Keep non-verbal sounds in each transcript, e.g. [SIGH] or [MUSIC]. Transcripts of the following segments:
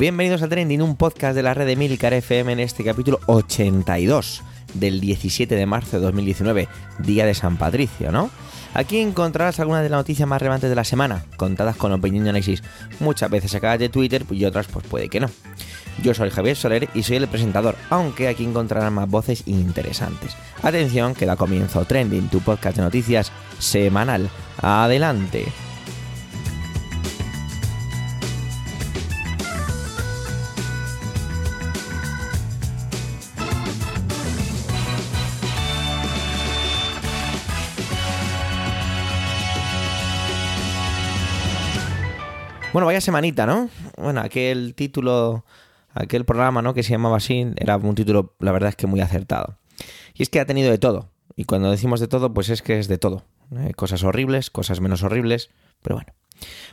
Bienvenidos a Trending, un podcast de la red de Milcar FM en este capítulo 82 del 17 de marzo de 2019, día de San Patricio, ¿no? Aquí encontrarás algunas de las noticias más relevantes de la semana, contadas con opinión y análisis, muchas veces sacadas de Twitter y otras pues puede que no. Yo soy Javier Soler y soy el presentador, aunque aquí encontrarás más voces interesantes. Atención, que da comienzo Trending, tu podcast de noticias semanal. Adelante. Bueno, vaya semanita, ¿no? Bueno, aquel título, aquel programa, ¿no? Que se llamaba así, era un título, la verdad es que muy acertado. Y es que ha tenido de todo. Y cuando decimos de todo, pues es que es de todo. ¿eh? Cosas horribles, cosas menos horribles, pero bueno.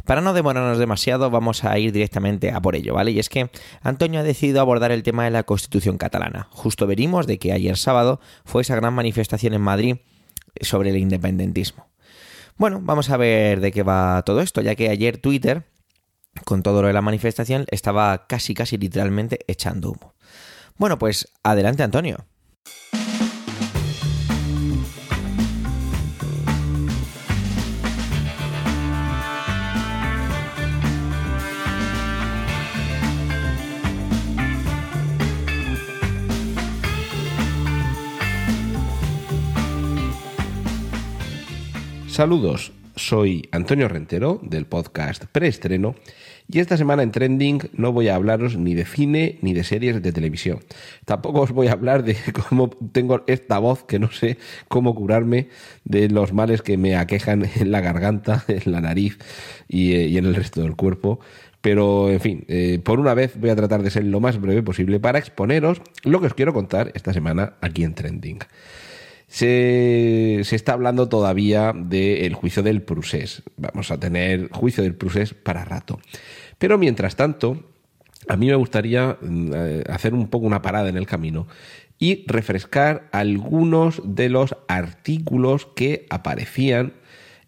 Para no demorarnos demasiado, vamos a ir directamente a por ello, ¿vale? Y es que Antonio ha decidido abordar el tema de la Constitución catalana. Justo venimos de que ayer sábado fue esa gran manifestación en Madrid sobre el independentismo. Bueno, vamos a ver de qué va todo esto, ya que ayer Twitter con todo lo de la manifestación, estaba casi, casi literalmente echando humo. Bueno, pues adelante Antonio. Saludos, soy Antonio Rentero del podcast Preestreno y esta semana en Trending no voy a hablaros ni de cine ni de series de televisión. Tampoco os voy a hablar de [LAUGHS] cómo tengo esta voz que no sé cómo curarme de los males que me aquejan [LAUGHS] en la garganta, en la nariz y, eh, en el resto del cuerpo. Pero, en fin, eh, por una vez voy a tratar de ser lo más breve posible para exponeros lo que os quiero contar esta semana aquí en Trending. Se, está hablando todavía del juicio del Prusés. Vamos a tener juicio del Prusés para rato. Pero mientras tanto, a mí me gustaría mm, eh, hacer un poco una parada en el camino y refrescar algunos de los artículos que aparecían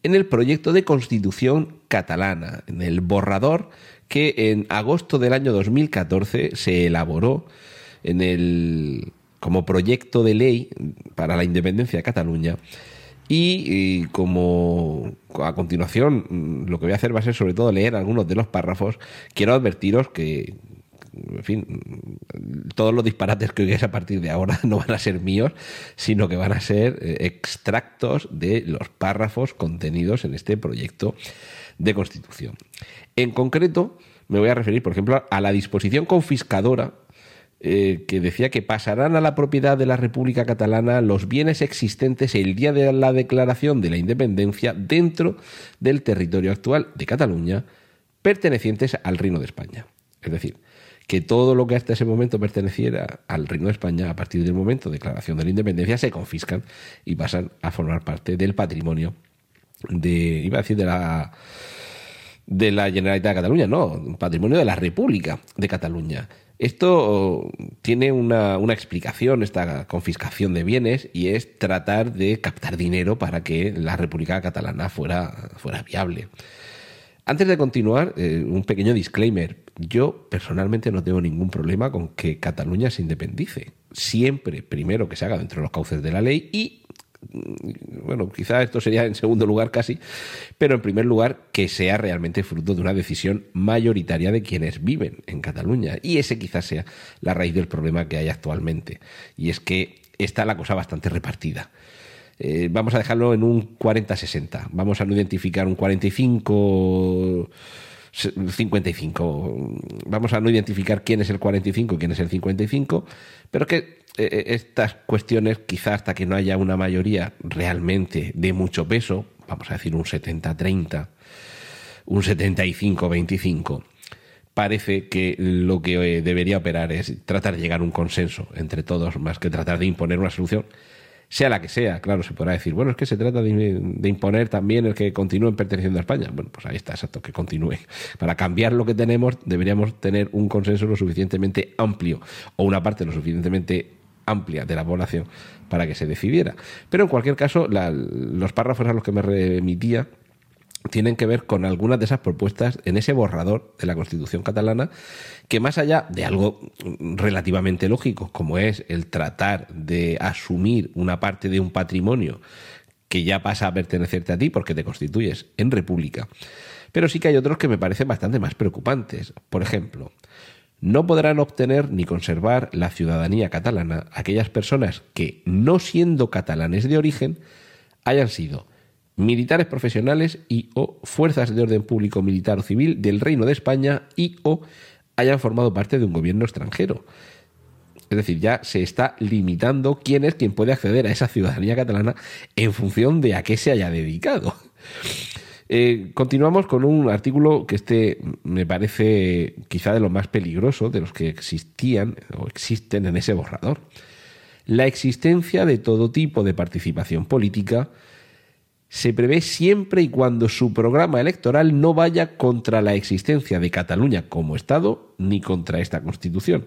en el proyecto de constitución catalana, en el borrador que en agosto del año 2014 se elaboró en el, como proyecto de ley para la independencia de Cataluña. Y, como a continuación lo que voy a hacer va a ser sobre todo leer algunos de los párrafos, quiero advertiros que, en fin, todos los disparates que oigáis a partir de ahora [LAUGHS] no van a ser míos, sino que van a ser eh, extractos de los párrafos contenidos en este proyecto de constitución. En concreto, me voy a referir, por ejemplo, a la disposición confiscadora eh, que decía que pasarán a la propiedad de la República Catalana los bienes existentes el día de la declaración de la independencia dentro del territorio actual de Cataluña, pertenecientes al Reino de España. Es decir, que todo lo que hasta ese momento perteneciera al Reino de España, a partir del momento de declaración de la independencia, se confiscan y pasan a formar parte del patrimonio de, iba a decir, de la de la Generalitat de Cataluña, no, patrimonio de la República de Cataluña. Esto tiene una, explicación, esta confiscación de bienes, y es tratar de captar dinero para que la República Catalana fuera, fuera viable. Antes de continuar, eh, un pequeño disclaimer. Yo personalmente no tengo ningún problema con que Cataluña se independice. Siempre, primero, que se haga dentro de los cauces de la ley y bueno, quizá esto sería en segundo lugar casi, pero en primer lugar que sea realmente fruto de una decisión mayoritaria de quienes viven en Cataluña. Y ese quizás sea la raíz del problema que hay actualmente. Y es que está la cosa bastante repartida. Eh, vamos a dejarlo en un 40-60. Vamos a no identificar un 45... 55. Vamos a no identificar quién es el 45 y quién es el 55, pero que eh, eh, estas cuestiones, quizás hasta que no haya una mayoría realmente de mucho peso, vamos a decir un 70-30, un 75-25, parece que lo que eh, debería operar es tratar de llegar a un consenso entre todos, más que tratar de imponer una solución, sea la que sea. Claro, se podrá decir, bueno, es que se trata de, imponer también el que continúen perteneciendo a España. Bueno, pues ahí está, exacto, que continúe. Para cambiar lo que tenemos, deberíamos tener un consenso lo suficientemente amplio o una parte lo suficientemente amplia de la población para que se decidiera. Pero en cualquier caso, los párrafos a los que me remitía tienen que ver con algunas de esas propuestas en ese borrador de la Constitución catalana, que más allá de algo relativamente lógico, como es el tratar de asumir una parte de un patrimonio que ya pasa a pertenecerte a ti porque te constituyes en república, pero sí que hay otros que me parecen bastante más preocupantes. Por ejemplo, no podrán obtener ni conservar la ciudadanía catalana aquellas personas que, no siendo catalanes de origen, hayan sido militares profesionales y o fuerzas de orden público militar o civil del Reino de España y o hayan formado parte de un gobierno extranjero. Es decir, ya se está limitando quién es quien puede acceder a esa ciudadanía catalana en función de a qué se haya dedicado. [LAUGHS] Eh, continuamos con un artículo que este me parece quizá de lo más peligroso de los que existían o existen en ese borrador. La existencia de todo tipo de participación política se prevé siempre y cuando su programa electoral no vaya contra la existencia de Cataluña como Estado ni contra esta Constitución.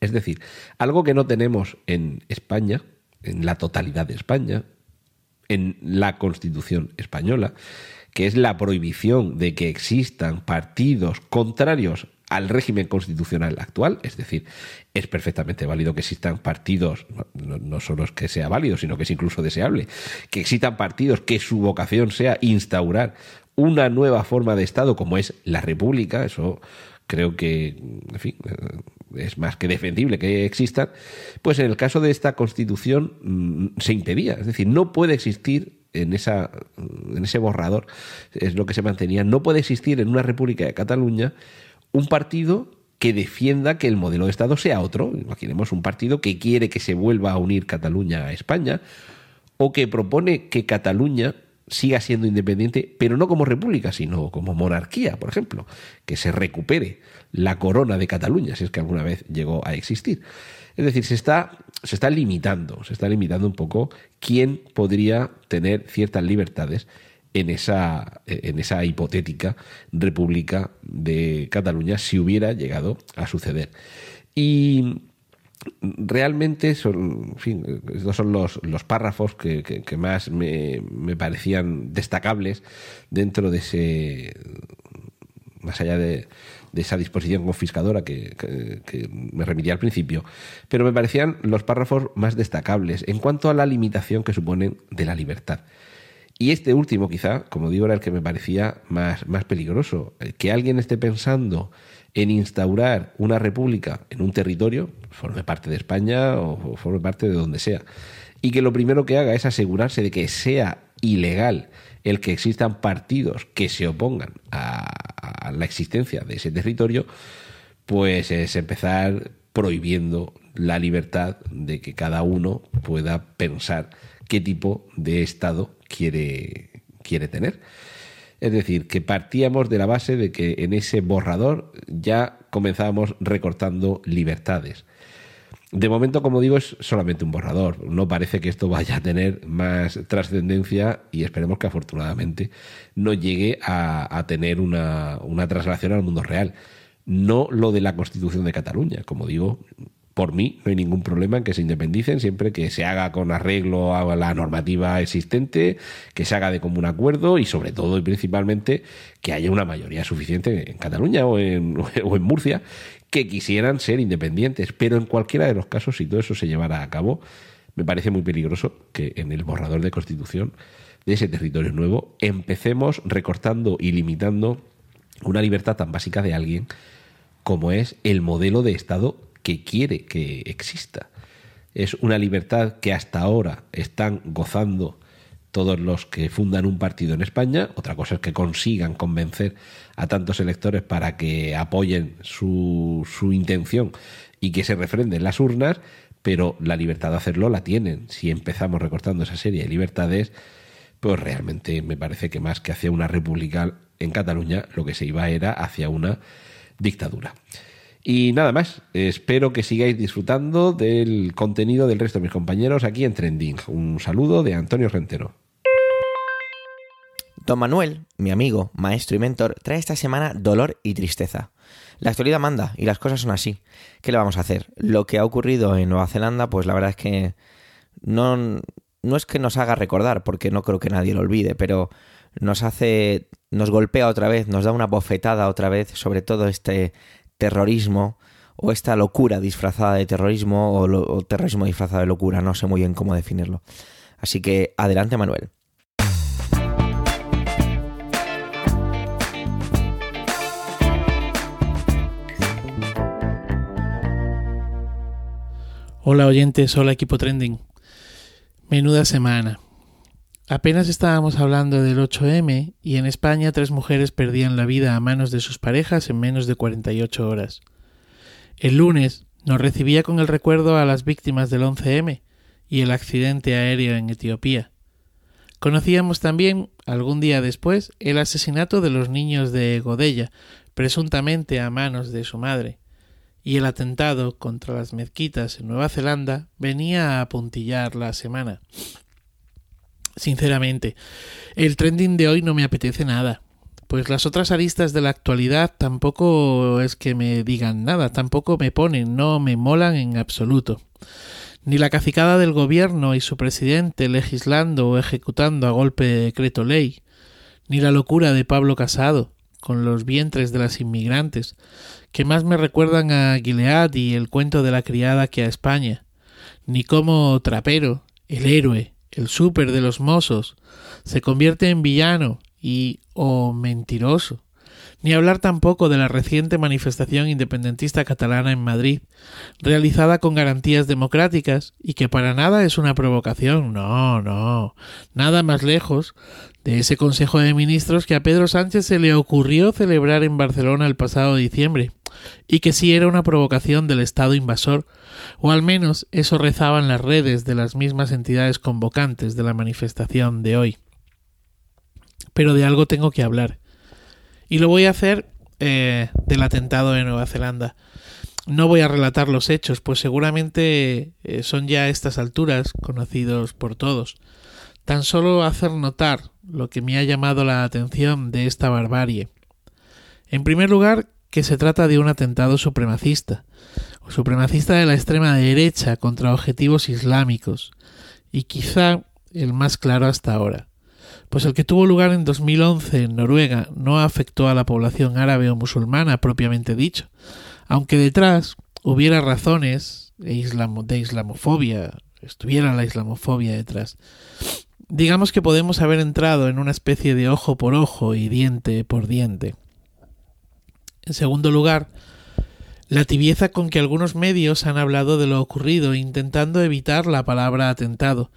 Es decir, algo que no tenemos en España, en la totalidad de España, en la Constitución española, que es la prohibición de que existan partidos contrarios al régimen constitucional actual, es decir, es perfectamente válido que existan partidos, no, solo es que sea válido, sino que es incluso deseable, que existan partidos que su vocación sea instaurar una nueva forma de Estado como es la República, eso creo que, en fin, eh, es más que defendible que existan, pues en el caso de esta constitución mm, se impedía, es decir, no puede existir en, esa, en ese borrador, es lo que se mantenía, no puede existir en una República de Cataluña un partido que defienda que el modelo de Estado sea otro. Imaginemos un partido que quiere que se vuelva a unir Cataluña a España o que propone que Cataluña siga siendo independiente, pero no como república, sino como monarquía, por ejemplo, que se recupere la corona de Cataluña, si es que alguna vez llegó a existir. Es decir, se está, se está limitando, se está limitando un poco quién podría tener ciertas libertades en esa, en esa hipotética República de Cataluña si hubiera llegado a suceder. Y realmente son, fin, estos son los, los párrafos que, que, más me, me, parecían destacables dentro de ese, más allá de, de esa disposición confiscadora que, que, me remitía al principio, pero me parecían los párrafos más destacables en cuanto a la limitación que suponen de la libertad. Y este último, quizá, como digo, era el que me parecía más, más peligroso. Que alguien esté pensando en instaurar una república en un territorio, forme parte de España o forme parte de donde sea, y que lo primero que haga es asegurarse de que sea ilegal el que existan partidos que se opongan a, la existencia de ese territorio, pues es empezar prohibiendo la libertad de que cada uno pueda pensar qué tipo de Estado quiere, quiere tener. Es decir, que partíamos de la base de que en ese borrador ya comenzábamos recortando libertades. De momento, como digo, es solamente un borrador. No parece que esto vaya a tener más trascendencia y esperemos que afortunadamente no llegue a, tener una, una traslación al mundo real. No lo de la Constitución de Cataluña. Como digo, por mí no hay ningún problema en que se independicen siempre que se haga con arreglo a la normativa existente, que se haga de común acuerdo y sobre todo y principalmente que haya una mayoría suficiente en Cataluña o en, [LAUGHS] o en Murcia que quisieran ser independientes. Pero en cualquiera de los casos, si todo eso se llevara a cabo, me parece muy peligroso que en el borrador de constitución de ese territorio nuevo empecemos recortando y limitando una libertad tan básica de alguien como es el modelo de Estado que quiere que exista. Es una libertad que hasta ahora están gozando todos los que fundan un partido en España. Otra cosa es que consigan convencer a tantos electores para que apoyen su, su intención y que se refrenden las urnas, pero la libertad de hacerlo la tienen. Si empezamos recortando esa serie de libertades, pues realmente me parece que más que hacia una república en Cataluña, lo que se iba era hacia una dictadura. Y nada más, espero que sigáis disfrutando del contenido del resto de mis compañeros aquí en Trending. Un saludo de Antonio Rentero. Don Manuel, mi amigo, maestro y mentor, trae esta semana dolor y tristeza. La actualidad manda y las cosas son así. ¿Qué le vamos a hacer? Lo que ha ocurrido en Nueva Zelanda, pues la verdad es que no, no es que nos haga recordar, porque no creo que nadie lo olvide, pero nos hace, nos golpea otra vez, nos da una bofetada otra vez sobre todo este terrorismo o esta locura disfrazada de terrorismo o, terrorismo disfrazado de locura, no sé muy bien cómo definirlo. Así que adelante Manuel. Hola oyentes, hola equipo trending. Menuda semana. Apenas estábamos hablando del 8M y en España tres mujeres perdían la vida a manos de sus parejas en menos de 48 horas. El lunes nos recibía con el recuerdo a las víctimas del 11M y el accidente aéreo en Etiopía. Conocíamos también, algún día después, el asesinato de los niños de Godella, presuntamente a manos de su madre y el atentado contra las mezquitas en Nueva Zelanda venía a puntillar la semana. Sinceramente, el trending de hoy no me apetece nada, pues las otras aristas de la actualidad tampoco es que me digan nada, tampoco me ponen, no me molan en absoluto. Ni la cacicada del gobierno y su presidente legislando o ejecutando a golpe de decreto ley, ni la locura de Pablo Casado, con los vientres de las inmigrantes, que más me recuerdan a Gilead y el cuento de la criada que a España, ni cómo Trapero, el héroe, el súper de los mozos, se convierte en villano y o mentiroso, ni hablar tampoco de la reciente manifestación independentista catalana en Madrid, realizada con garantías democráticas y que para nada es una provocación, no, no, nada más lejos de ese Consejo de Ministros que a Pedro Sánchez se le ocurrió celebrar en Barcelona el pasado diciembre, y que sí era una provocación del Estado invasor, o al menos eso rezaban las redes de las mismas entidades convocantes de la manifestación de hoy. Pero de algo tengo que hablar. Y lo voy a hacer eh, del atentado de Nueva Zelanda. No voy a relatar los hechos, pues seguramente eh, son ya a estas alturas conocidos por todos. Tan solo hacer notar lo que me ha llamado la atención de esta barbarie. En primer lugar, que se trata de un atentado supremacista, supremacista de la extrema derecha contra objetivos islámicos, y quizá el más claro hasta ahora pues el que tuvo lugar en 2011 en Noruega no afectó a la población árabe o musulmana propiamente dicho, aunque detrás hubiera razones de, islamofobia, estuviera la islamofobia detrás. Digamos que podemos haber entrado en una especie de ojo por ojo y diente por diente. En segundo lugar, la tibieza con que algunos medios han hablado de lo ocurrido intentando evitar la palabra atentado,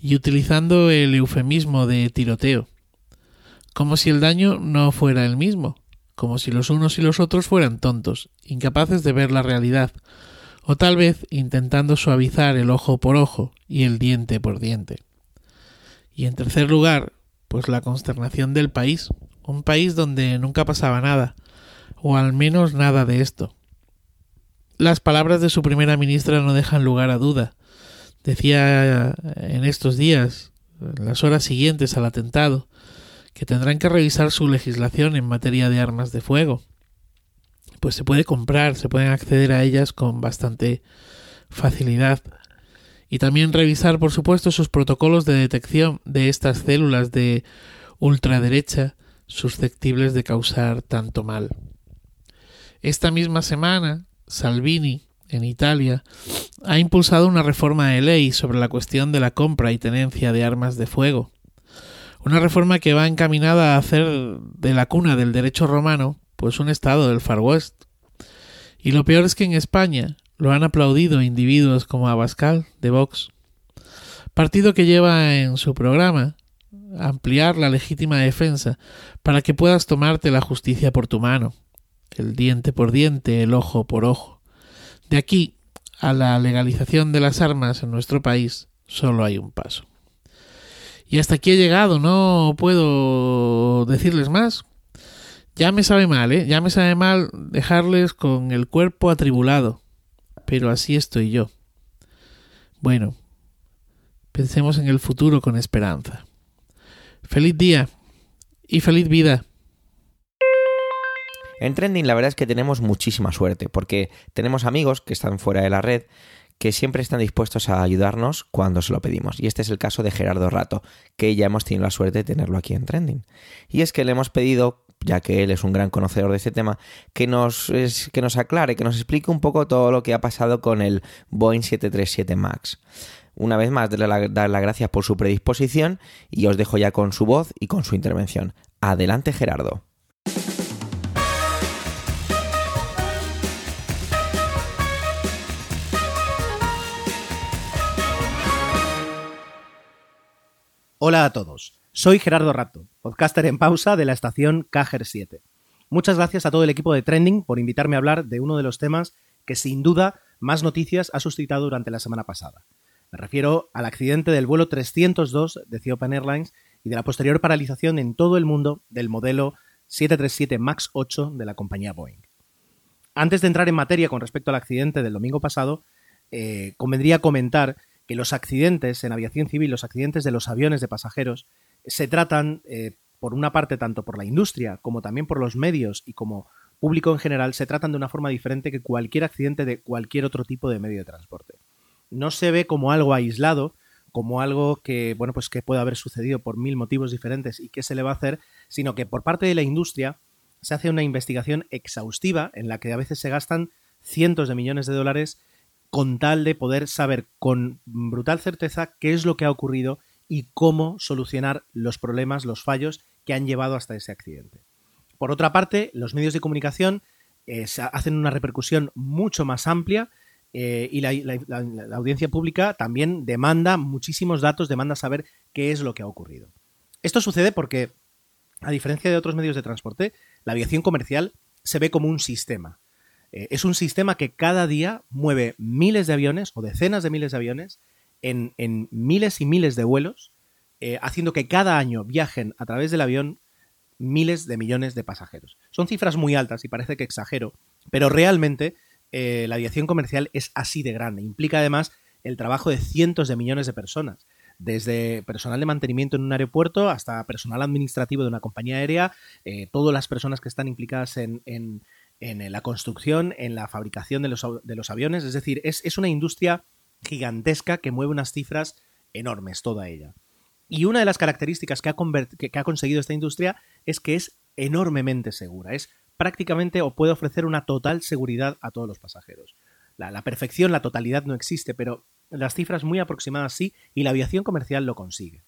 y utilizando el eufemismo de tiroteo, como si el daño no fuera el mismo, como si los unos y los otros fueran tontos, incapaces de ver la realidad, o tal vez intentando suavizar el ojo por ojo y el diente por diente. Y en tercer lugar, pues la consternación del país, un país donde nunca pasaba nada, o al menos nada de esto. Las palabras de su primera ministra no dejan lugar a duda, decía en estos días, en las horas siguientes al atentado, que tendrán que revisar su legislación en materia de armas de fuego. Pues se puede comprar, se pueden acceder a ellas con bastante facilidad. Y también revisar, por supuesto, sus protocolos de detección de estas células de ultraderecha susceptibles de causar tanto mal. Esta misma semana, Salvini en Italia, ha impulsado una reforma de ley sobre la cuestión de la compra y tenencia de armas de fuego. Una reforma que va encaminada a hacer de la cuna del derecho romano pues un estado del Far West. Y lo peor es que en España lo han aplaudido individuos como Abascal de Vox, partido que lleva en su programa ampliar la legítima defensa para que puedas tomarte la justicia por tu mano, el diente por diente, el ojo por ojo. De aquí a la legalización de las armas en nuestro país solo hay un paso. Y hasta aquí he llegado, no puedo decirles más. Ya me sabe mal, ¿eh? Ya me sabe mal dejarles con el cuerpo atribulado. Pero así estoy yo. Bueno, pensemos en el futuro con esperanza. Feliz día y feliz vida. En Trending la verdad es que tenemos muchísima suerte, porque tenemos amigos que están fuera de la red, que siempre están dispuestos a ayudarnos cuando se lo pedimos. Y este es el caso de Gerardo Rato, que ya hemos tenido la suerte de tenerlo aquí en Trending. Y es que le hemos pedido, ya que él es un gran conocedor de este tema, que nos, que nos aclare, que nos explique un poco todo lo que ha pasado con el Boeing 737 MAX. Una vez más, darle dar las gracias por su predisposición y os dejo ya con su voz y con su intervención. Adelante, Gerardo. Hola a todos, soy Gerardo Rato, podcaster en pausa de la estación Cajer 7. Muchas gracias a todo el equipo de Trending por invitarme a hablar de uno de los temas que sin duda más noticias ha suscitado durante la semana pasada. Me refiero al accidente del vuelo 302 de Ethiopian Airlines y de la posterior paralización en todo el mundo del modelo 737 MAX 8 de la compañía Boeing. Antes de entrar en materia con respecto al accidente del domingo pasado, eh, convendría comentar que los accidentes en aviación civil, los accidentes de los aviones de pasajeros, se tratan, eh, por una parte, tanto por la industria como también por los medios y como público en general, se tratan de una forma diferente que cualquier accidente de cualquier otro tipo de medio de transporte. No se ve como algo aislado, como algo que, bueno, pues que puede haber sucedido por mil motivos diferentes y qué se le va a hacer, sino que por parte de la industria se hace una investigación exhaustiva en la que a veces se gastan cientos de millones de dólares con tal de poder saber con brutal certeza qué es lo que ha ocurrido y cómo solucionar los problemas, los fallos que han llevado hasta ese accidente. Por otra parte, los medios de comunicación eh, hacen una repercusión mucho más amplia eh, y la, audiencia pública también demanda muchísimos datos, demanda saber qué es lo que ha ocurrido. Esto sucede porque, a diferencia de otros medios de transporte, la aviación comercial se ve como un sistema. Eh, es un sistema que cada día mueve miles de aviones o decenas de miles de aviones en, miles y miles de vuelos, eh, haciendo que cada año viajen a través del avión miles de millones de pasajeros. Son cifras muy altas y parece que exagero, pero realmente eh, la aviación comercial es así de grande. Implica además el trabajo de cientos de millones de personas desde personal de mantenimiento en un aeropuerto hasta personal administrativo de una compañía aérea, todas las personas que están implicadas en, en la construcción, en la fabricación de los, de los aviones. Es decir, es, una industria gigantesca que mueve unas cifras enormes, toda ella. Y una de las características que ha, que ha conseguido esta industria es que es enormemente segura. Es prácticamente o puede ofrecer una total seguridad a todos los pasajeros. La, perfección, la totalidad no existe, pero las cifras muy aproximadas sí, y la aviación comercial lo consigue.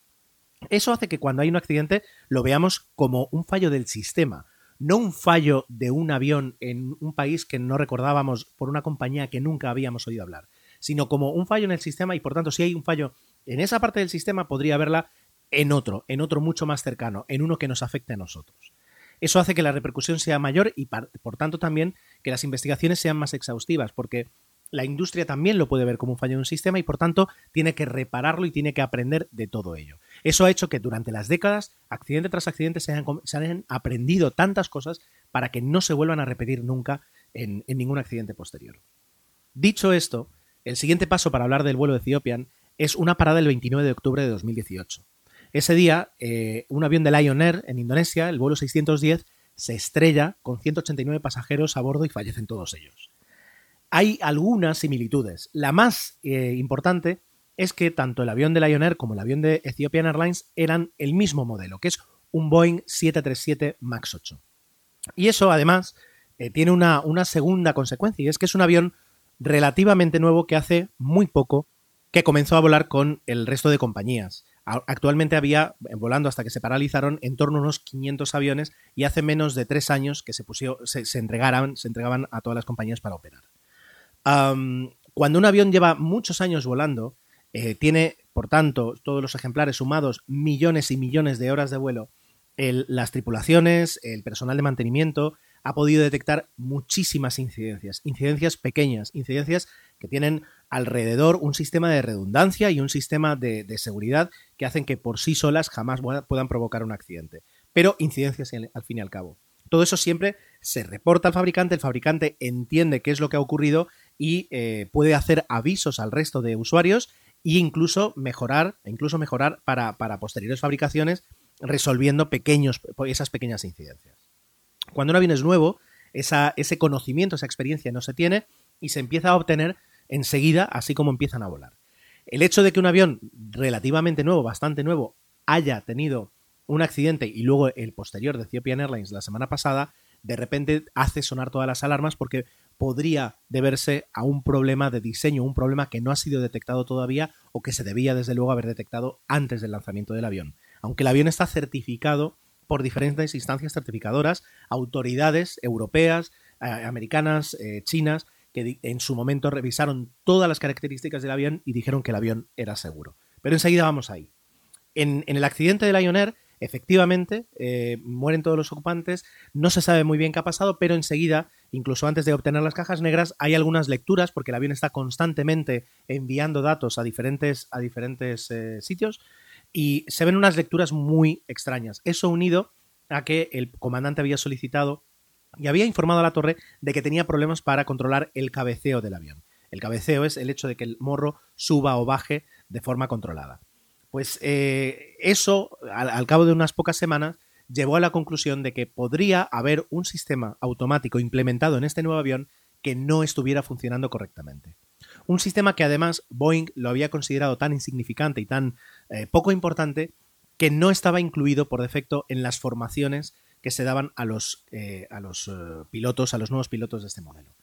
Eso hace que cuando hay un accidente lo veamos como un fallo del sistema, no un fallo de un avión en un país que no recordábamos por una compañía que nunca habíamos oído hablar, sino como un fallo en el sistema y por tanto si hay un fallo en esa parte del sistema podría haberla en otro, en otro mucho más cercano, en uno que nos afecte a nosotros. Eso hace que la repercusión sea mayor y por tanto también que las investigaciones sean más exhaustivas, porque la industria también lo puede ver como un fallo en un sistema y por tanto tiene que repararlo y tiene que aprender de todo ello. Eso ha hecho que durante las décadas, accidente tras accidente, se hayan, aprendido tantas cosas para que no se vuelvan a repetir nunca en, ningún accidente posterior. Dicho esto, el siguiente paso para hablar del vuelo de Ethiopian es una parada el 29 de octubre de 2018. Ese día, eh, un avión de Lion Air en Indonesia, el vuelo 610, se estrella con 189 pasajeros a bordo y fallecen todos ellos hay algunas similitudes. La más eh, importante es que tanto el avión de Lion Air como el avión de Ethiopian Airlines eran el mismo modelo, que es un Boeing 737 MAX 8. Y eso, además, eh, tiene una, una segunda consecuencia, y es que es un avión relativamente nuevo que hace muy poco que comenzó a volar con el resto de compañías. Actualmente había, eh, volando hasta que se paralizaron, en torno a unos 500 aviones y hace menos de tres años que se, se, se entregaban a todas las compañías para operar cuando un avión lleva muchos años volando, eh, tiene, por tanto, todos los ejemplares sumados millones y millones de horas de vuelo, las tripulaciones, el personal de mantenimiento, ha podido detectar muchísimas incidencias, incidencias pequeñas, incidencias que tienen alrededor un sistema de redundancia y un sistema de, seguridad que hacen que por sí solas jamás puedan provocar un accidente, pero incidencias al fin y al cabo. Todo eso siempre se reporta al fabricante, el fabricante entiende qué es lo que ha ocurrido y eh, puede hacer avisos al resto de usuarios e incluso mejorar, incluso mejorar para, posteriores fabricaciones resolviendo pequeños, esas pequeñas incidencias. Cuando un avión es nuevo, ese conocimiento, esa experiencia no se tiene y se empieza a obtener enseguida, así como empiezan a volar. El hecho de que un avión relativamente nuevo, bastante nuevo, haya tenido un accidente y luego el posterior de Ethiopian Airlines la semana pasada, de repente hace sonar todas las alarmas porque podría deberse a un problema de diseño, un problema que no ha sido detectado todavía o que se debía desde luego haber detectado antes del lanzamiento del avión. Aunque el avión está certificado por diferentes instancias certificadoras, autoridades europeas, eh, americanas, eh, chinas, que en su momento revisaron todas las características del avión y dijeron que el avión era seguro. Pero enseguida vamos ahí. En, el accidente de Lion Air, efectivamente, eh, mueren todos los ocupantes, no se sabe muy bien qué ha pasado, pero enseguida, incluso antes de obtener las cajas negras, hay algunas lecturas, porque el avión está constantemente enviando datos a diferentes, a diferentes eh, sitios, y se ven unas lecturas muy extrañas. Eso unido a que el comandante había solicitado y había informado a la torre de que tenía problemas para controlar el cabeceo del avión. El cabeceo es el hecho de que el morro suba o baje de forma controlada. Pues eh, eso, al, al, cabo de unas pocas semanas, llevó a la conclusión de que podría haber un sistema automático implementado en este nuevo avión que no estuviera funcionando correctamente. Un sistema que además Boeing lo había considerado tan insignificante y tan eh, poco importante que no estaba incluido por defecto en las formaciones que se daban a los, eh, a los uh, pilotos, a los nuevos pilotos de este modelo.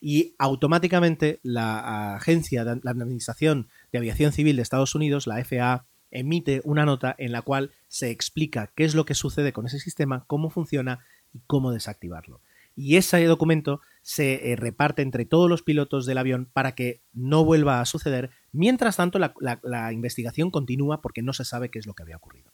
Y automáticamente la agencia, la Administración de Aviación Civil de Estados Unidos, la FAA, emite una nota en la cual se explica qué es lo que sucede con ese sistema, cómo funciona y cómo desactivarlo. Y ese documento se eh, reparte entre todos los pilotos del avión para que no vuelva a suceder. Mientras tanto, la, investigación continúa porque no se sabe qué es lo que había ocurrido.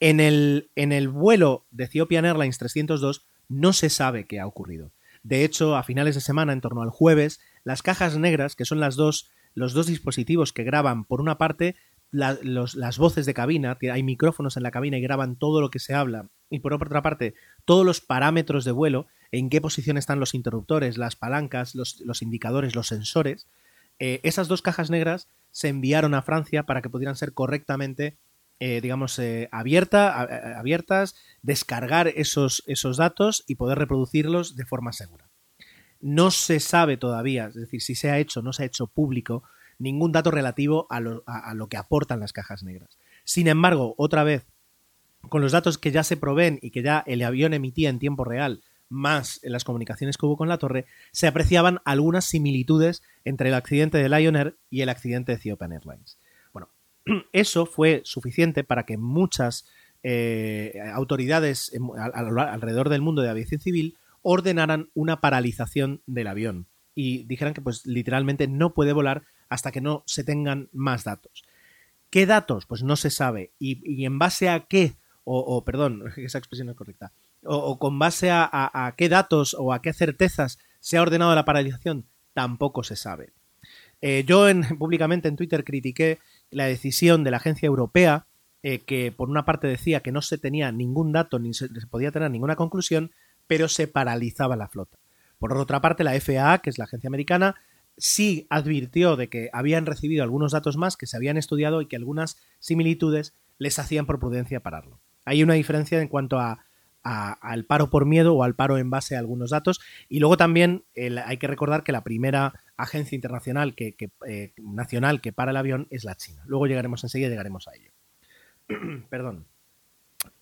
En el, en el vuelo de Ethiopian Airlines 302 no se sabe qué ha ocurrido. De hecho, a finales de semana, en torno al jueves, las cajas negras, que son las dos, los dos dispositivos que graban, por una parte, las voces de cabina, hay micrófonos en la cabina y graban todo lo que se habla, y por otra parte, todos los parámetros de vuelo, en qué posición están los interruptores, las palancas, los, los indicadores, los sensores, eh, esas dos cajas negras se enviaron a Francia para que pudieran ser correctamente, eh, digamos, eh, abierta, abiertas, descargar esos, esos datos y poder reproducirlos de forma segura. No se sabe todavía, es decir, si se ha hecho no se ha hecho público ningún dato relativo a lo, que aportan las cajas negras. Sin embargo, otra vez, con los datos que ya se proveen y que ya el avión emitía en tiempo real, más en las comunicaciones que hubo con la torre, se apreciaban algunas similitudes entre el accidente de Lion Air y el accidente de Ethiopian Airlines. Bueno, [CLEARS THROAT] eso fue suficiente para que muchas eh, autoridades alrededor del mundo de aviación civil ordenaran una paralización del avión y dijeran que pues literalmente no puede volar hasta que no se tengan más datos. ¿Qué datos? Pues no se sabe. ¿Y, en base a qué? O, perdón, [LAUGHS] esa expresión es correcta. O, con base a, qué datos o a qué certezas se ha ordenado la paralización, tampoco se sabe. Eh, yo en, [LAUGHS] públicamente en Twitter critiqué la decisión de la agencia europea eh, que por una parte decía que no se tenía ningún dato ni se podía tener ninguna conclusión, pero se paralizaba la flota. Por otra parte, la FAA, que es la agencia americana, sí advirtió de que habían recibido algunos datos más que se habían estudiado y que algunas similitudes les hacían por prudencia pararlo. Hay una diferencia en cuanto a, al paro por miedo o al paro en base a algunos datos. Y luego también hay que recordar que la primera agencia internacional que, que eh, nacional que para el avión es la China. Luego llegaremos enseguida, llegaremos a ello. [CLEARS THROAT] Perdón.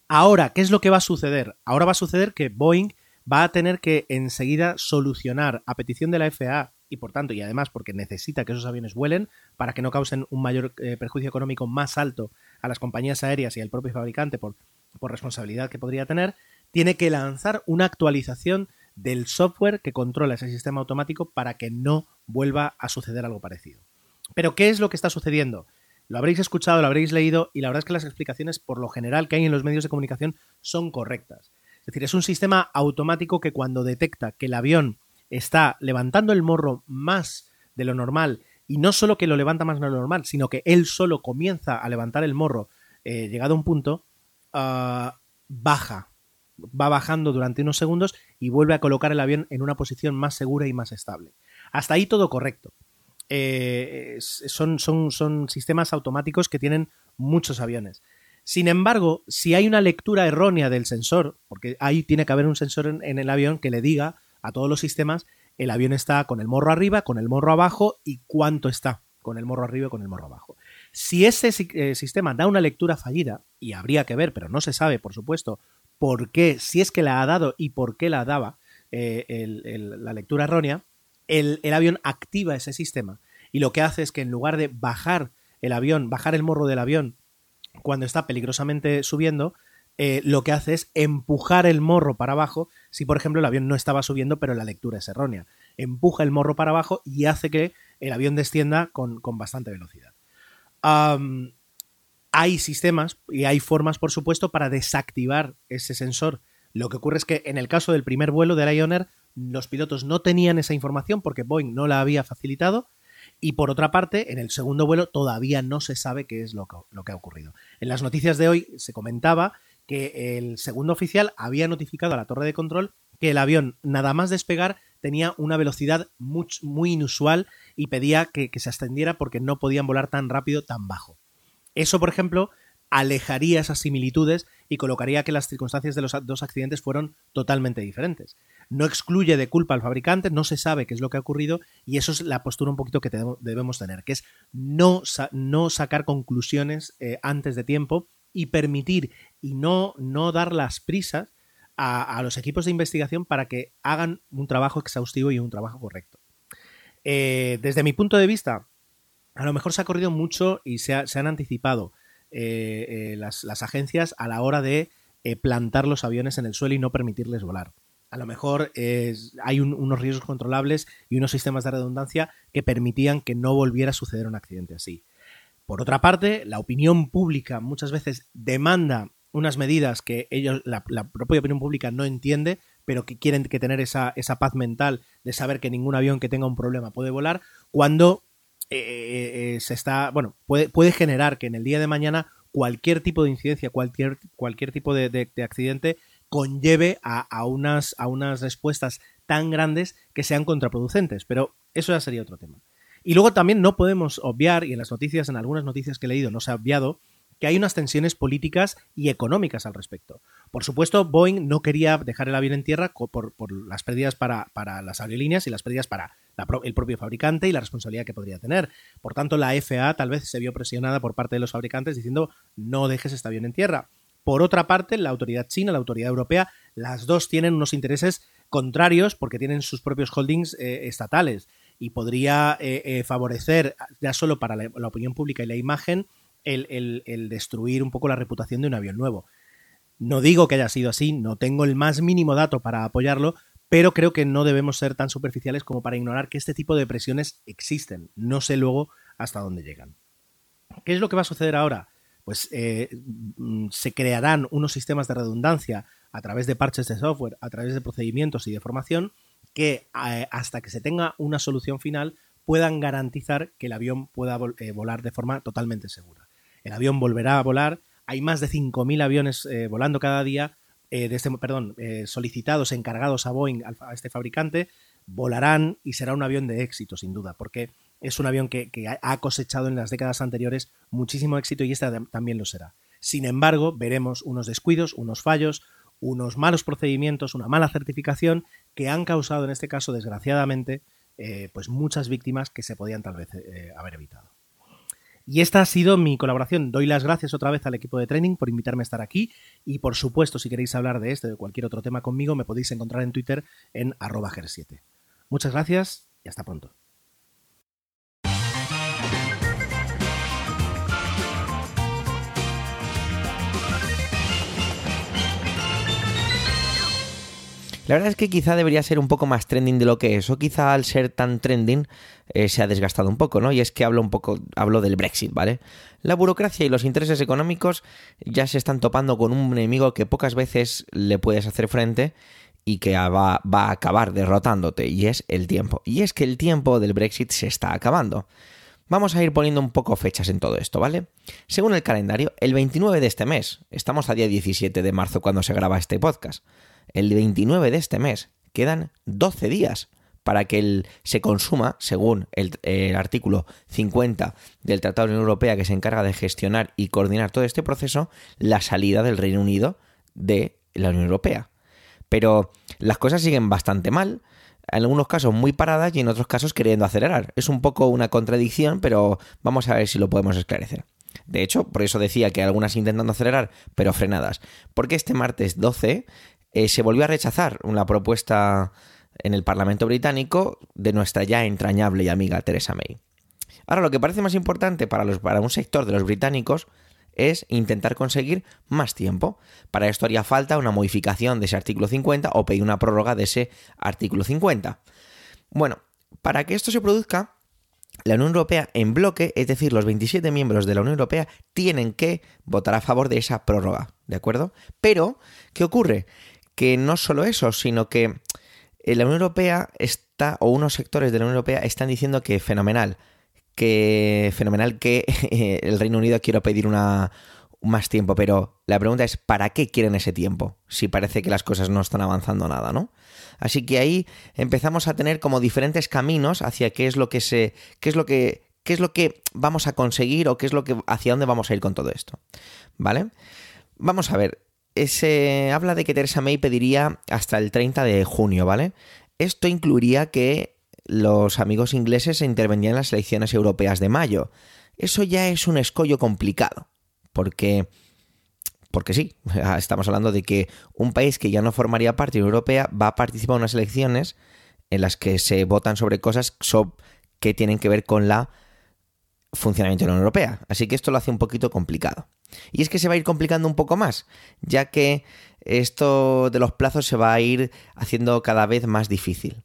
Ahora, ¿qué es lo que va a suceder? Ahora va a suceder que Boeing va a tener que enseguida solucionar a petición de la FAA y por tanto, y además porque necesita que esos aviones vuelen para que no causen un mayor eh, perjuicio económico más alto a las compañías aéreas y al propio fabricante por, por responsabilidad que podría tener, tiene que lanzar una actualización del software que controla ese sistema automático para que no vuelva a suceder algo parecido. Pero, ¿qué es lo que está sucediendo? Lo habréis escuchado, lo habréis leído y la verdad es que las explicaciones por lo general que hay en los medios de comunicación son correctas. Es decir, es un sistema automático que cuando detecta que el avión está levantando el morro más de lo normal y no solo que lo levanta más de lo normal, sino que él solo comienza a levantar el morro eh, llegado a un punto, uh, baja, va bajando durante unos segundos y vuelve a colocar el avión en una posición más segura y más estable. Hasta ahí todo correcto. Eh, son, son, son sistemas automáticos que tienen muchos aviones. Sin embargo, si hay una lectura errónea del sensor, porque ahí tiene que haber un sensor en, en el avión que le diga a todos los sistemas el avión está con el morro arriba, con el morro abajo y cuánto está con el morro arriba y con el morro abajo. Si ese eh, sistema da una lectura fallida, y habría que ver, pero no se sabe, por supuesto, por qué, si es que la ha dado y por qué la daba eh, la lectura errónea, el, avión activa ese sistema y lo que hace es que en lugar de bajar el avión, bajar el morro del avión cuando está peligrosamente subiendo, eh, lo que hace es empujar el morro para abajo si, por ejemplo, el avión no estaba subiendo pero la lectura es errónea. Empuja el morro para abajo y hace que el avión descienda con, bastante velocidad. hay sistemas y hay formas, por supuesto, para desactivar ese sensor. Lo que ocurre es que en el caso del primer vuelo de Lioner, los pilotos no tenían esa información porque Boeing no la había facilitado. Y por otra parte, en el segundo vuelo todavía no se sabe qué es lo que, lo que ha ocurrido. En las noticias de hoy se comentaba que el segundo oficial había notificado a la torre de control que el avión, nada más despegar, tenía una velocidad muy, inusual y pedía que, se ascendiera porque no podían volar tan rápido, tan bajo. Eso, por ejemplo, alejaría esas similitudes y colocaría que las circunstancias de los dos accidentes fueron totalmente diferentes. No excluye de culpa al fabricante, no se sabe qué es lo que ha ocurrido y eso es la postura un poquito que debemos tener, que es no, no sacar conclusiones eh, antes de tiempo y permitir y no, no dar las prisas a, los equipos de investigación para que hagan un trabajo exhaustivo y un trabajo correcto. Eh, desde mi punto de vista, a lo mejor se ha corrido mucho y se, han anticipado eh, eh, las, agencias a la hora de plantar los aviones en el suelo y no permitirles volar. A lo mejor hay unos riesgos controlables y unos sistemas de redundancia que permitían que no volviera a suceder un accidente así. Por otra parte, la opinión pública muchas veces demanda unas medidas que ellos, la, propia opinión pública no entiende, pero que quieren que tener esa, esa, paz mental de saber que ningún avión que tenga un problema puede volar, cuando eh, eh, eh, se está, bueno, puede, puede, generar que en el día de mañana cualquier tipo de incidencia, cualquier, cualquier tipo de, accidente conlleve a, a, unas, a unas respuestas tan grandes que sean contraproducentes. Pero eso ya sería otro tema. Y luego también no podemos obviar, y en las noticias, en algunas noticias que he leído, no se ha obviado, que hay unas tensiones políticas y económicas al respecto. Por supuesto, Boeing no quería dejar el avión en tierra por, las pérdidas para, las aerolíneas y las pérdidas para el propio fabricante y la responsabilidad que podría tener. Por tanto, la FAA tal vez se vio presionada por parte de los fabricantes diciendo no dejes este avión en tierra. Por otra parte, la autoridad china, la autoridad europea, las dos tienen unos intereses contrarios porque tienen sus propios holdings eh, estatales y podría eh, eh, favorecer, ya solo para la, opinión pública y la imagen, el, destruir un poco la reputación de un avión nuevo. No digo que haya sido así, no tengo el más mínimo dato para apoyarlo, pero creo que no debemos ser tan superficiales como para ignorar que este tipo de presiones existen. No sé luego hasta dónde llegan. ¿Qué es lo que va a suceder ahora? Pues eh, mm, se crearán unos sistemas de redundancia a través de parches de software, a través de procedimientos y de formación, que eh, hasta que se tenga una solución final puedan garantizar que el avión pueda eh, volar de forma totalmente segura. El avión volverá a volar, hay más de 5.000 aviones eh, volando cada día, de este, perdón, solicitados, encargados a Boeing, a este fabricante, volarán y será un avión de éxito, sin duda, porque es un avión que, ha cosechado en las décadas anteriores muchísimo éxito y este también lo será. Sin embargo, veremos unos descuidos, unos fallos, unos malos procedimientos, una mala certificación que han causado en este caso, desgraciadamente, eh, pues muchas víctimas que se podían tal vez eh, haber evitado. Y esta ha sido mi colaboración. Doy las gracias otra vez al equipo de training por invitarme a estar aquí. Y por supuesto, si queréis hablar de este o de cualquier otro tema conmigo, me podéis encontrar en Twitter en arroba 7 Muchas gracias y hasta pronto. La verdad es que quizá debería ser un poco más trending de lo que es, o quizá al ser tan trending eh, se ha desgastado un poco, ¿no? Y es que hablo un poco, hablo del Brexit, ¿vale? La burocracia y los intereses económicos ya se están topando con un enemigo que pocas veces le puedes hacer frente y que va, va a acabar derrotándote, y es el tiempo. Y es que el tiempo del Brexit se está acabando. Vamos a ir poniendo un poco fechas en todo esto, ¿vale? Según el calendario, el 29 de este mes, estamos a día 17 de marzo cuando se graba este podcast, el 29 de este mes. Quedan 12 días para que se consuma, según el, artículo 50 del Tratado de la Unión Europea que se encarga de gestionar y coordinar todo este proceso, la salida del Reino Unido de la Unión Europea. Pero las cosas siguen bastante mal. en algunos casos muy paradas y en otros casos queriendo acelerar. Es un poco una contradicción, pero vamos a ver si lo podemos esclarecer. De hecho, por eso decía que algunas intentando acelerar, pero frenadas. Porque este martes 12 eh, se volvió a rechazar una propuesta en el Parlamento británico de nuestra ya entrañable y amiga Theresa May. Ahora, lo que parece más importante para, los, para un sector de los británicos es intentar conseguir más tiempo. Para esto haría falta una modificación de ese artículo 50 o pedir una prórroga de ese artículo 50. Bueno, para que esto se produzca, la Unión Europea en bloque, es decir, los 27 miembros de la Unión Europea, tienen que votar a favor de esa prórroga, ¿de acuerdo? Pero, ¿qué ocurre? Que no solo eso, sino que la Unión Europea está, o unos sectores de la Unión Europea están diciendo que fenomenal, que fenomenal que [LAUGHS] el Reino Unido quiera pedir una, más tiempo, pero la pregunta es ¿para qué quieren ese tiempo? Si parece que las cosas no están avanzando nada, ¿no? Así que ahí empezamos a tener como diferentes caminos hacia qué es lo que se qué es lo que qué es lo que vamos a conseguir o qué es lo que hacia dónde vamos a ir con todo esto. ¿Vale? Vamos a ver, se habla de que Theresa May pediría hasta el 30 de junio, ¿vale? Esto incluiría que los amigos ingleses se intervendrían en las elecciones europeas de mayo. Eso ya es un escollo complicado, porque porque sí, [LAUGHS] estamos hablando de que un país que ya no formaría parte de la Europea va a participar en unas elecciones en las que se votan sobre cosas que tienen que ver con la funcionamiento de la Unión Europea. Así que esto lo hace un poquito complicado. Y es que se va a ir complicando un poco más, ya que esto de los plazos se va a ir haciendo cada vez más difícil.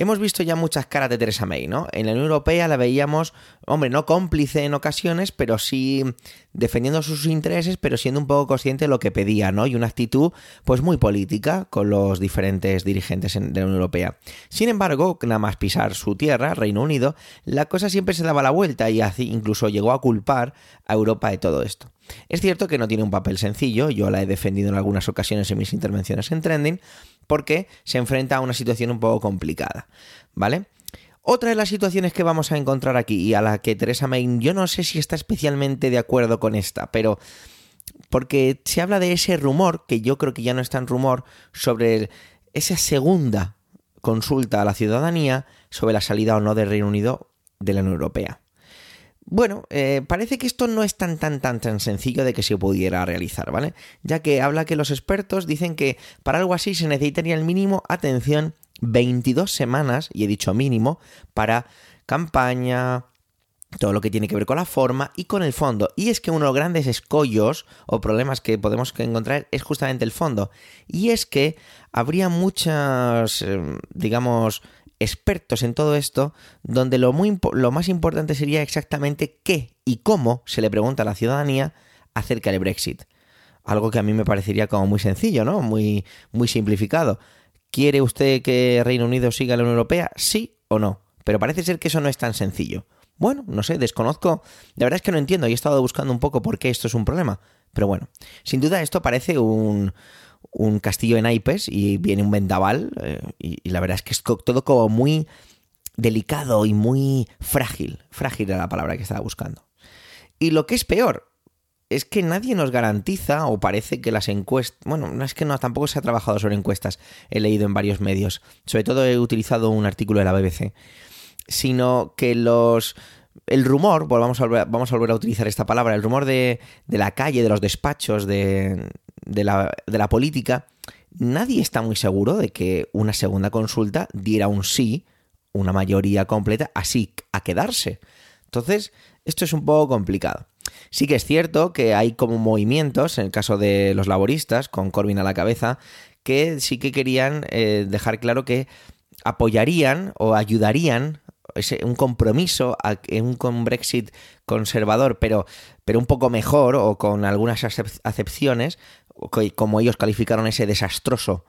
Hemos visto ya muchas caras de Theresa May, ¿no? En la Unión Europea la veíamos, hombre, no cómplice en ocasiones, pero sí defendiendo sus intereses, pero siendo un poco consciente de lo que pedía, ¿no? Y una actitud, pues muy política con los diferentes dirigentes de la Unión Europea. Sin embargo, nada más pisar su tierra, Reino Unido, la cosa siempre se daba la vuelta y así incluso llegó a culpar a Europa de todo esto. Es cierto que no tiene un papel sencillo, yo la he defendido en algunas ocasiones en mis intervenciones en Trending, porque se enfrenta a una situación un poco complicada, ¿vale? Otra de las situaciones que vamos a encontrar aquí y a la que Teresa May, yo no sé si está especialmente de acuerdo con esta, pero porque se habla de ese rumor, que yo creo que ya no es tan rumor, sobre esa segunda consulta a la ciudadanía sobre la salida o no del Reino Unido de la Unión Europea. Bueno, eh, parece que esto no es tan tan tan tan sencillo de que se pudiera realizar, ¿vale? Ya que habla que los expertos dicen que para algo así se necesitaría el mínimo, atención, 22 semanas, y he dicho mínimo, para campaña, todo lo que tiene que ver con la forma y con el fondo. Y es que uno de los grandes escollos o problemas que podemos encontrar es justamente el fondo. Y es que habría muchas, eh, digamos, expertos en todo esto, donde lo, muy, lo más importante sería exactamente qué y cómo se le pregunta a la ciudadanía acerca del Brexit. Algo que a mí me parecería como muy sencillo, ¿no? Muy, muy simplificado. ¿Quiere usted que Reino Unido siga la Unión Europea? Sí o no. Pero parece ser que eso no es tan sencillo. Bueno, no sé, desconozco. La verdad es que no entiendo y he estado buscando un poco por qué esto es un problema. Pero bueno, sin duda esto parece un, un castillo en naipes y viene un vendaval eh, y, la verdad es que es todo como muy delicado y muy frágil. Frágil era la palabra que estaba buscando. Y lo que es peor es que nadie nos garantiza o parece que las encuestas, bueno, no es que no tampoco se ha trabajado sobre encuestas, he leído en varios medios, sobre todo he utilizado un artículo de la BBC, sino que los el rumor, vamos a, volver, vamos a volver a utilizar esta palabra, el rumor de, de la calle, de los despachos, de, de la, de la política, nadie está muy seguro de que una segunda consulta diera un sí, una mayoría completa, así a quedarse. Entonces, esto es un poco complicado. Sí que es cierto que hay como movimientos, en el caso de los laboristas, con Corbyn a la cabeza, que sí que querían eh, dejar claro que apoyarían o ayudarían un compromiso en un Brexit conservador, pero, pero un poco mejor o con algunas acepciones, como ellos calificaron ese desastroso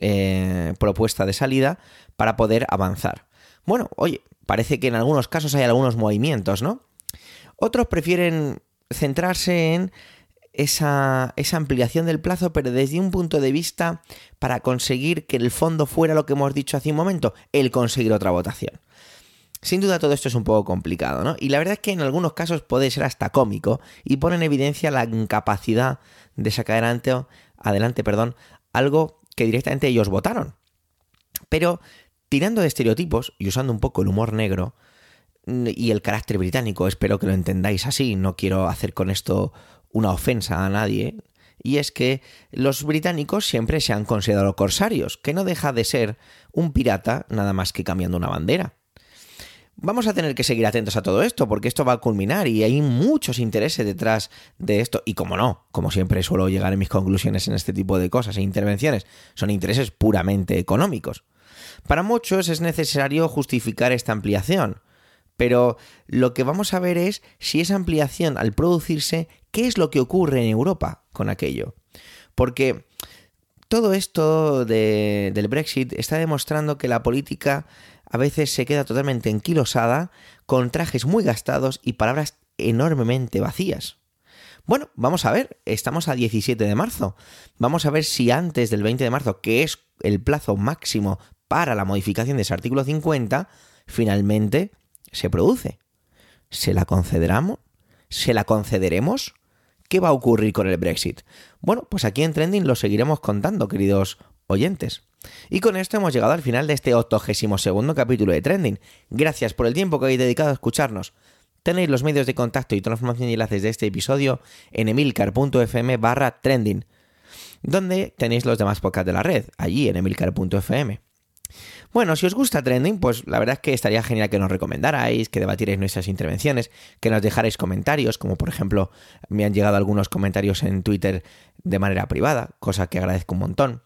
eh, propuesta de salida, para poder avanzar. Bueno, oye, parece que en algunos casos hay algunos movimientos, ¿no? Otros prefieren centrarse en esa, esa, ampliación del plazo, pero desde un punto de vista para conseguir que el fondo fuera lo que hemos dicho hace un momento, el conseguir otra votación. Sin duda todo esto es un poco complicado, ¿no? Y la verdad es que en algunos casos puede ser hasta cómico y pone en evidencia la incapacidad de sacar adelante, adelante perdón, algo que directamente ellos votaron. Pero tirando de estereotipos y usando un poco el humor negro mm, y el carácter británico, espero que lo entendáis así, no quiero hacer con esto una ofensa a nadie, y es que los británicos siempre se han considerado corsarios, que no deja de ser un pirata nada más que cambiando una bandera. Vamos a tener que seguir atentos a todo esto, porque esto va a culminar y hay muchos intereses detrás de esto. Y como no, como siempre suelo llegar en mis conclusiones en este tipo de cosas e intervenciones, son intereses puramente económicos. Para muchos es necesario justificar esta ampliación, pero lo que vamos a ver es si esa ampliación al producirse, ¿qué es lo que ocurre en Europa con aquello? Porque todo esto del Brexit está demostrando que la política a veces se queda totalmente enquilosada, con trajes muy gastados y palabras enormemente vacías. Bueno, vamos a ver, estamos a 17 de marzo. Vamos a ver si antes del 20 de marzo, que es el plazo máximo para la modificación de ese artículo 50, finalmente se produce. ¿Se la concederamos? ¿Se la concederemos? ¿Qué va a ocurrir con el Brexit? Bueno, pues aquí en Trending lo seguiremos contando, queridos oyentes. Y con esto hemos llegado al final de este 82 capítulo de Trending. Gracias por el tiempo que habéis dedicado a escucharnos. Tenéis los medios de contacto y toda la información y enlaces de este episodio en emilcar.fm barra trending, donde tenéis los demás podcasts de la red, allí en emilcar.fm. Bueno, si os gusta Trending, pues la verdad es que estaría genial que nos recomendarais, que debatierais nuestras intervenciones, que nos dejarais comentarios, como por ejemplo me han llegado algunos comentarios en Twitter de manera privada, cosa que agradezco un montón.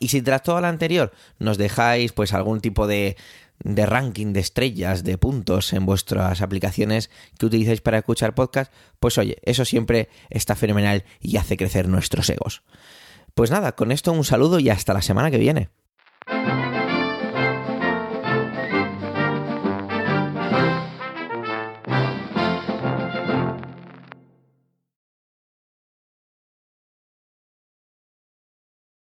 Y si tras todo lo anterior nos dejáis pues algún tipo de, de ranking de estrellas, de puntos en vuestras aplicaciones que utilicéis para escuchar podcast, pues oye, eso siempre está fenomenal y hace crecer nuestros egos. Pues nada, con esto un saludo y hasta la semana que viene.